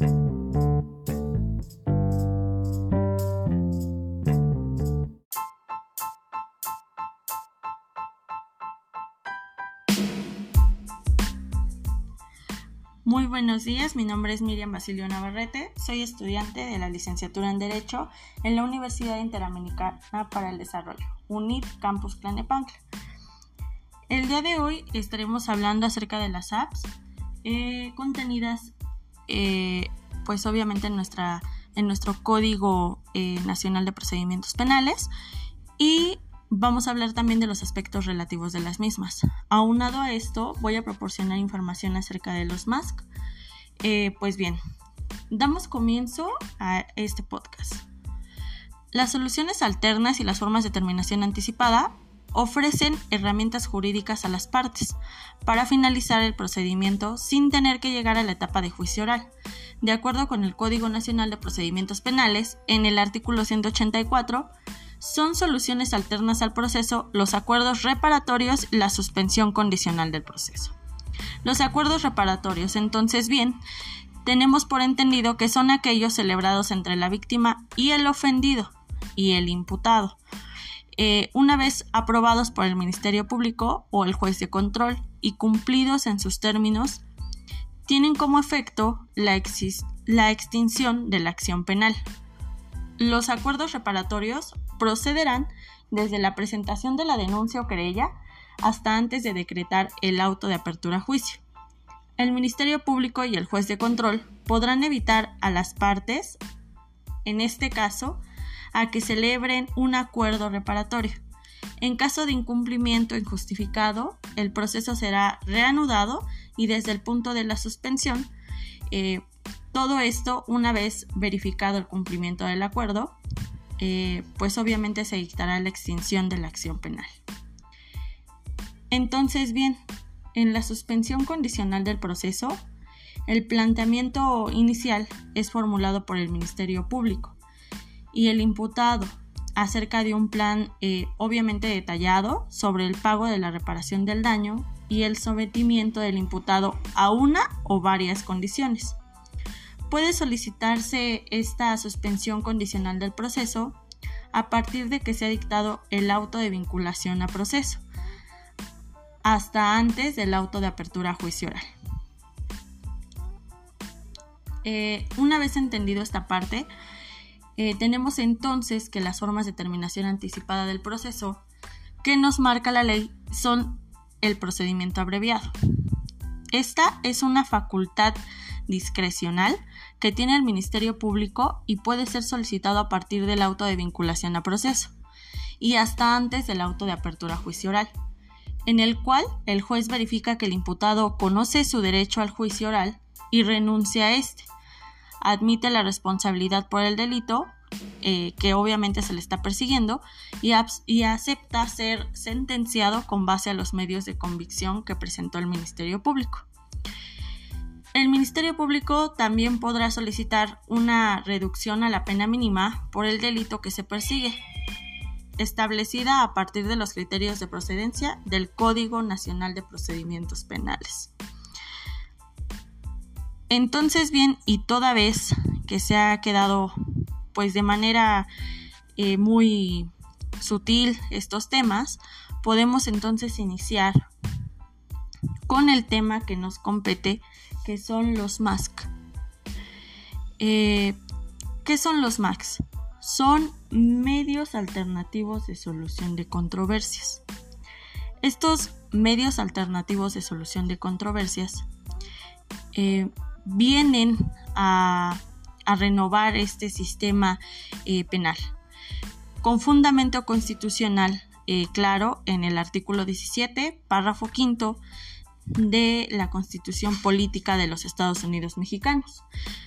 Muy buenos días, mi nombre es Miriam Basilio Navarrete, soy estudiante de la licenciatura en Derecho en la Universidad Interamericana para el Desarrollo, UNIT Campus Tlalnepantla. El día de hoy estaremos hablando acerca de las apps eh, contenidas, eh, pues obviamente en, nuestra, en nuestro Código eh, Nacional de Procedimientos Penales y Vamos a hablar también de los aspectos relativos de las mismas. Aunado a esto, voy a proporcionar información acerca de los MASC. Eh, pues bien, damos comienzo a este podcast. Las soluciones alternas y las formas de terminación anticipada ofrecen herramientas jurídicas a las partes para finalizar el procedimiento sin tener que llegar a la etapa de juicio oral. De acuerdo con el Código Nacional de Procedimientos Penales, en el artículo 184, son soluciones alternas al proceso los acuerdos reparatorios y la suspensión condicional del proceso. Los acuerdos reparatorios, entonces bien, tenemos por entendido que son aquellos celebrados entre la víctima y el ofendido y el imputado, eh, una vez aprobados por el Ministerio Público o el juez de control y cumplidos en sus términos, tienen como efecto la, la extinción de la acción penal. Los acuerdos reparatorios procederán desde la presentación de la denuncia o querella hasta antes de decretar el auto de apertura a juicio. El Ministerio Público y el juez de control podrán evitar a las partes, en este caso, a que celebren un acuerdo reparatorio. En caso de incumplimiento injustificado, el proceso será reanudado y desde el punto de la suspensión eh, todo esto, una vez verificado el cumplimiento del acuerdo, eh, pues obviamente se dictará la extinción de la acción penal. Entonces, bien, en la suspensión condicional del proceso, el planteamiento inicial es formulado por el Ministerio Público y el imputado acerca de un plan eh, obviamente detallado sobre el pago de la reparación del daño y el sometimiento del imputado a una o varias condiciones puede solicitarse esta suspensión condicional del proceso a partir de que se ha dictado el auto de vinculación a proceso, hasta antes del auto de apertura a juicio oral. Eh, una vez entendido esta parte, eh, tenemos entonces que las formas de terminación anticipada del proceso que nos marca la ley son el procedimiento abreviado. Esta es una facultad discrecional que tiene el Ministerio Público y puede ser solicitado a partir del auto de vinculación a proceso y hasta antes del auto de apertura a juicio oral, en el cual el juez verifica que el imputado conoce su derecho al juicio oral y renuncia a este, admite la responsabilidad por el delito eh, que obviamente se le está persiguiendo y, y, acepta ser sentenciado con base a los medios de convicción que presentó el Ministerio Público. El Ministerio Público también podrá solicitar una reducción a la pena mínima por el delito que se persigue, establecida a partir de los criterios de procedencia del Código Nacional de Procedimientos Penales. Entonces, bien, y toda vez que se ha quedado pues de manera eh, muy sutil estos temas, podemos entonces iniciar con el tema que nos compete que son los MASC. Eh, ¿Qué son los MACs? Son medios alternativos de solución de controversias. Estos medios alternativos de solución de controversias eh, vienen a, renovar este sistema eh, penal con fundamento constitucional claro en el artículo 17, párrafo quinto de la Constitución Política de los Estados Unidos Mexicanos,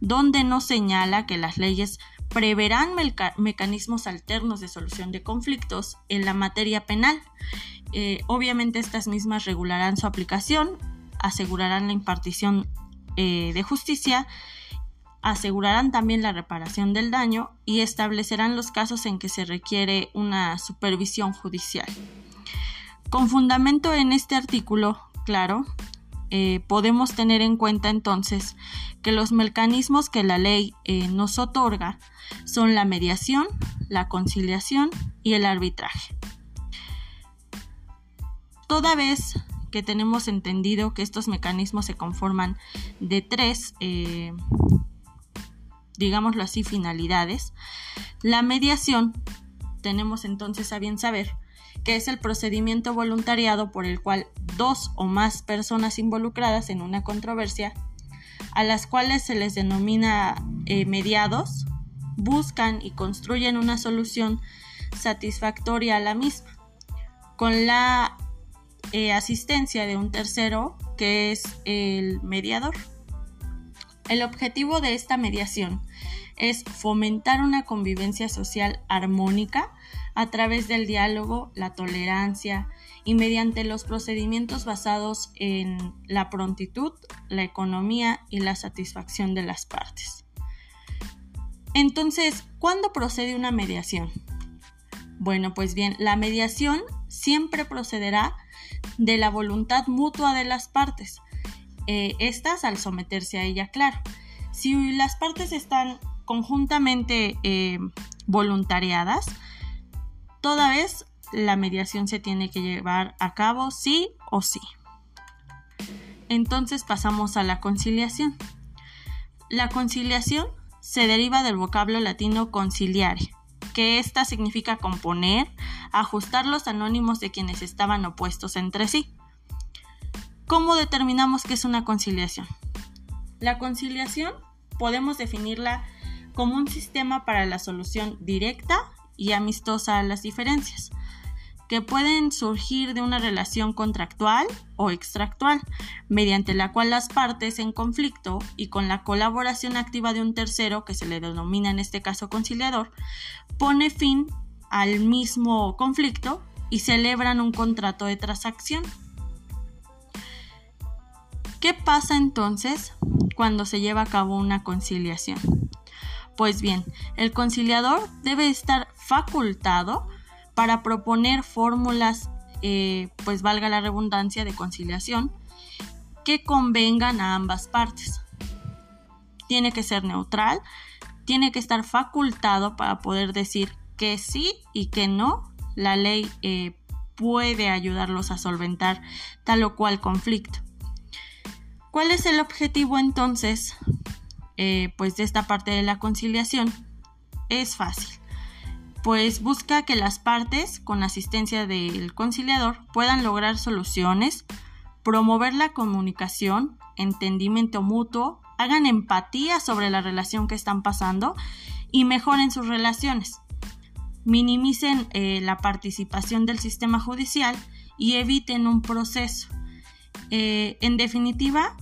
donde nos señala que las leyes preverán mecanismos alternos de solución de conflictos en la materia penal. Eh, obviamente estas mismas regularán su aplicación, asegurarán la impartición eh, de justicia, asegurarán también la reparación del daño y establecerán los casos en que se requiere una supervisión judicial. Con fundamento en este artículo, claro, eh, podemos tener en cuenta entonces que los mecanismos que la ley eh, nos otorga son la mediación, la conciliación y el arbitraje. Toda vez que tenemos entendido que estos mecanismos se conforman de tres, eh, digámoslo así, finalidades, la mediación tenemos entonces a bien saber que es el procedimiento voluntariado por el cual dos o más personas involucradas en una controversia, a las cuales se les denomina eh, mediados, buscan y construyen una solución satisfactoria a la misma, con la eh, asistencia de un tercero que es el mediador. El objetivo de esta mediación es fomentar una convivencia social armónica a través del diálogo, la tolerancia y mediante los procedimientos basados en la prontitud, la economía y la satisfacción de las partes. Entonces, ¿cuándo procede una mediación? Bueno, pues bien, la mediación siempre procederá de la voluntad mutua de las partes. Eh, estas al someterse a ella, claro. Si las partes están conjuntamente eh, voluntariadas, toda vez la mediación se tiene que llevar a cabo sí o sí. Entonces pasamos a la conciliación. La conciliación se deriva del vocablo latino conciliare, que ésta significa componer, ajustar los anónimos de quienes estaban opuestos entre sí. ¿Cómo determinamos qué es una conciliación? La conciliación podemos definirla como un sistema para la solución directa y amistosa a las diferencias, que pueden surgir de una relación contractual o extractual, mediante la cual las partes en conflicto y con la colaboración activa de un tercero, que se le denomina en este caso conciliador, pone fin al mismo conflicto y celebran un contrato de transacción. ¿Qué pasa entonces cuando se lleva a cabo una conciliación? Pues bien, el conciliador debe estar facultado para proponer fórmulas, eh, pues valga la redundancia, de conciliación que convengan a ambas partes. Tiene que ser neutral, tiene que estar facultado para poder decir que sí y que no. La ley eh, puede ayudarlos a solventar tal o cual conflicto. ¿Cuál es el objetivo entonces eh, pues de esta parte de la conciliación es fácil, pues busca que las partes, con asistencia del conciliador, puedan lograr soluciones, promover la comunicación, entendimiento mutuo, hagan empatía sobre la relación que están pasando y mejoren sus relaciones, minimicen eh, la participación del sistema judicial y eviten un proceso. Eh, en definitiva,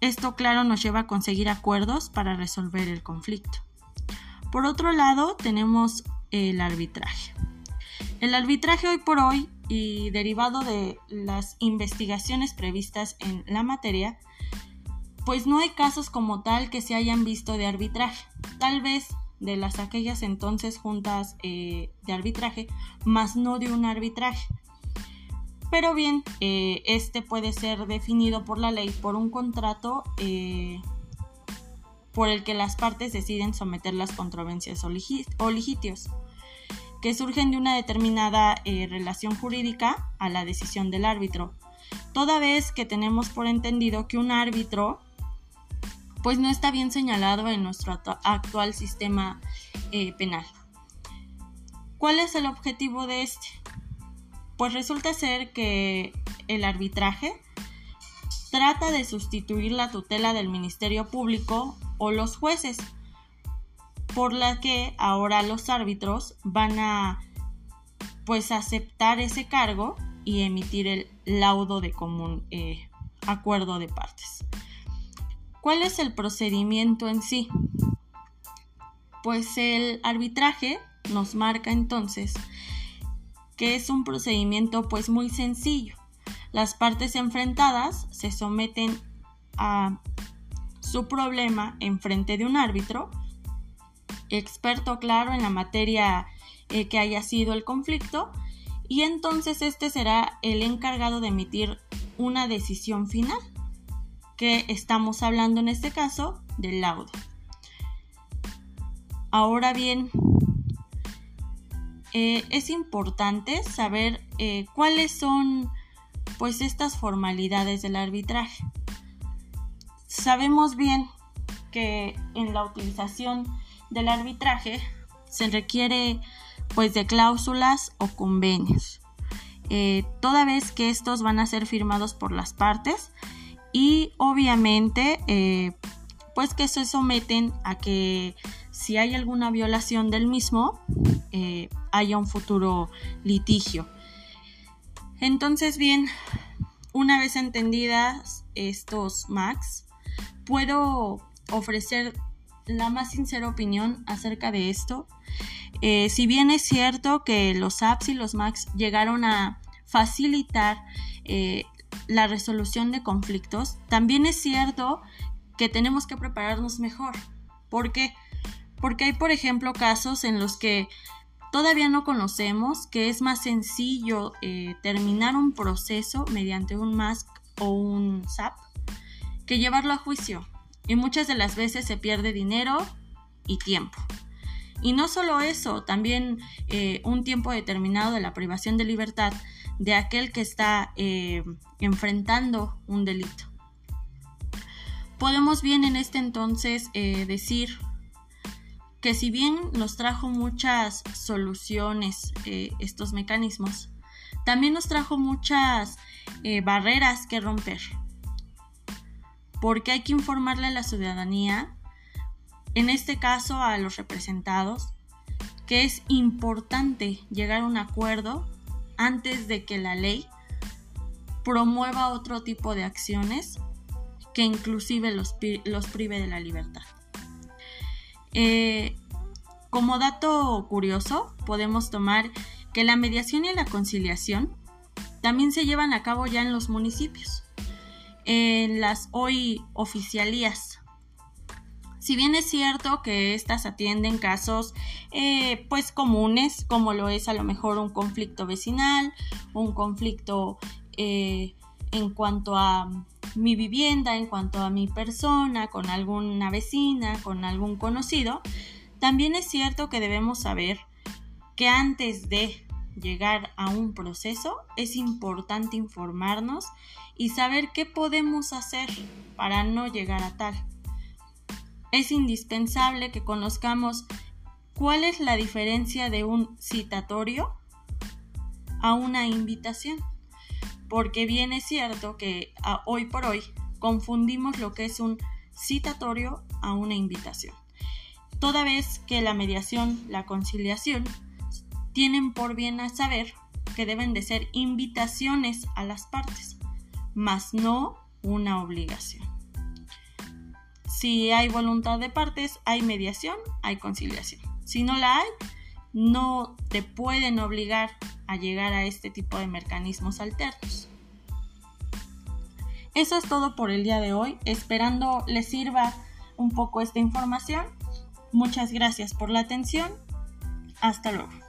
esto, claro, nos lleva a conseguir acuerdos para resolver el conflicto. Por otro lado, tenemos el arbitraje. El arbitraje hoy por hoy y derivado de las investigaciones previstas en la materia, pues no hay casos como tal que se hayan visto de arbitraje. Tal vez de las aquellas entonces juntas eh, de arbitraje, más no de un arbitraje pero bien, eh, este puede ser definido por la ley por un contrato eh, por el que las partes deciden someter las controversias o, litigios que surgen de una determinada eh, relación jurídica a la decisión del árbitro, toda vez que tenemos por entendido que un árbitro pues no está bien señalado en nuestro actual sistema penal. ¿Cuál es el objetivo de este? Pues resulta ser que el arbitraje trata de sustituir la tutela del Ministerio Público o los jueces, por la que ahora los árbitros van a pues aceptar ese cargo y emitir el laudo de común eh, acuerdo de partes. ¿Cuál es el procedimiento en sí? Pues el arbitraje nos marca entonces que es un procedimiento pues muy sencillo. Las partes enfrentadas se someten a su problema en frente de un árbitro, experto claro en la materia eh, que haya sido el conflicto, y entonces este será el encargado de emitir una decisión final. que estamos hablando en este caso del laudo. Ahora bien, eh, es importante saber eh, cuáles son pues estas formalidades del arbitraje. Sabemos bien que en la utilización del arbitraje se requiere pues de cláusulas o convenios, eh, toda vez que estos van a ser firmados por las partes y obviamente pues que se someten a que si hay alguna violación del mismo, eh, haya un futuro litigio. Entonces, bien, una vez entendidas estos MAX, puedo ofrecer la más sincera opinión acerca de esto. Eh, si bien es cierto que los apps y los MAX llegaron a facilitar eh, la resolución de conflictos, también es cierto que tenemos que prepararnos mejor. ¿Por qué? Porque hay, por ejemplo, casos en los que todavía no conocemos que es más sencillo eh, terminar un proceso mediante un MASC o un SAP que llevarlo a juicio. Y muchas de las veces se pierde dinero y tiempo. Y no solo eso, también eh, un tiempo determinado de la privación de libertad de aquel que está eh, enfrentando un delito. Podemos bien en este entonces decir que si bien nos trajo muchas soluciones eh, estos mecanismos, también nos trajo muchas eh, barreras que romper. Porque hay que informarle a la ciudadanía, en este caso a los representados, que es importante llegar a un acuerdo antes de que la ley promueva otro tipo de acciones que inclusive los, prive de la libertad. Eh, como dato curioso, podemos tomar que la mediación y la conciliación también se llevan a cabo ya en los municipios, en las hoy oficialías. Si bien es cierto que estas atienden casos eh, pues comunes, como lo es a lo mejor un conflicto vecinal, un conflicto eh, en cuanto a mi vivienda, en cuanto a mi persona, con alguna vecina, con algún conocido, también es cierto que debemos saber que antes de llegar a un proceso es importante informarnos y saber qué podemos hacer para no llegar a tal. Es indispensable que conozcamos cuál es la diferencia de un citatorio a una invitación porque bien es cierto que hoy por hoy confundimos lo que es un citatorio a una invitación. Toda vez que la mediación, la conciliación, tienen por bien a saber que deben de ser invitaciones a las partes, mas no una obligación. Si hay voluntad de partes, hay mediación, hay conciliación. Si no la hay, no te pueden obligar a llegar a este tipo de mecanismos alternos. Eso es todo por el día de hoy, esperando les sirva un poco esta información. Muchas gracias por la atención. Hasta luego.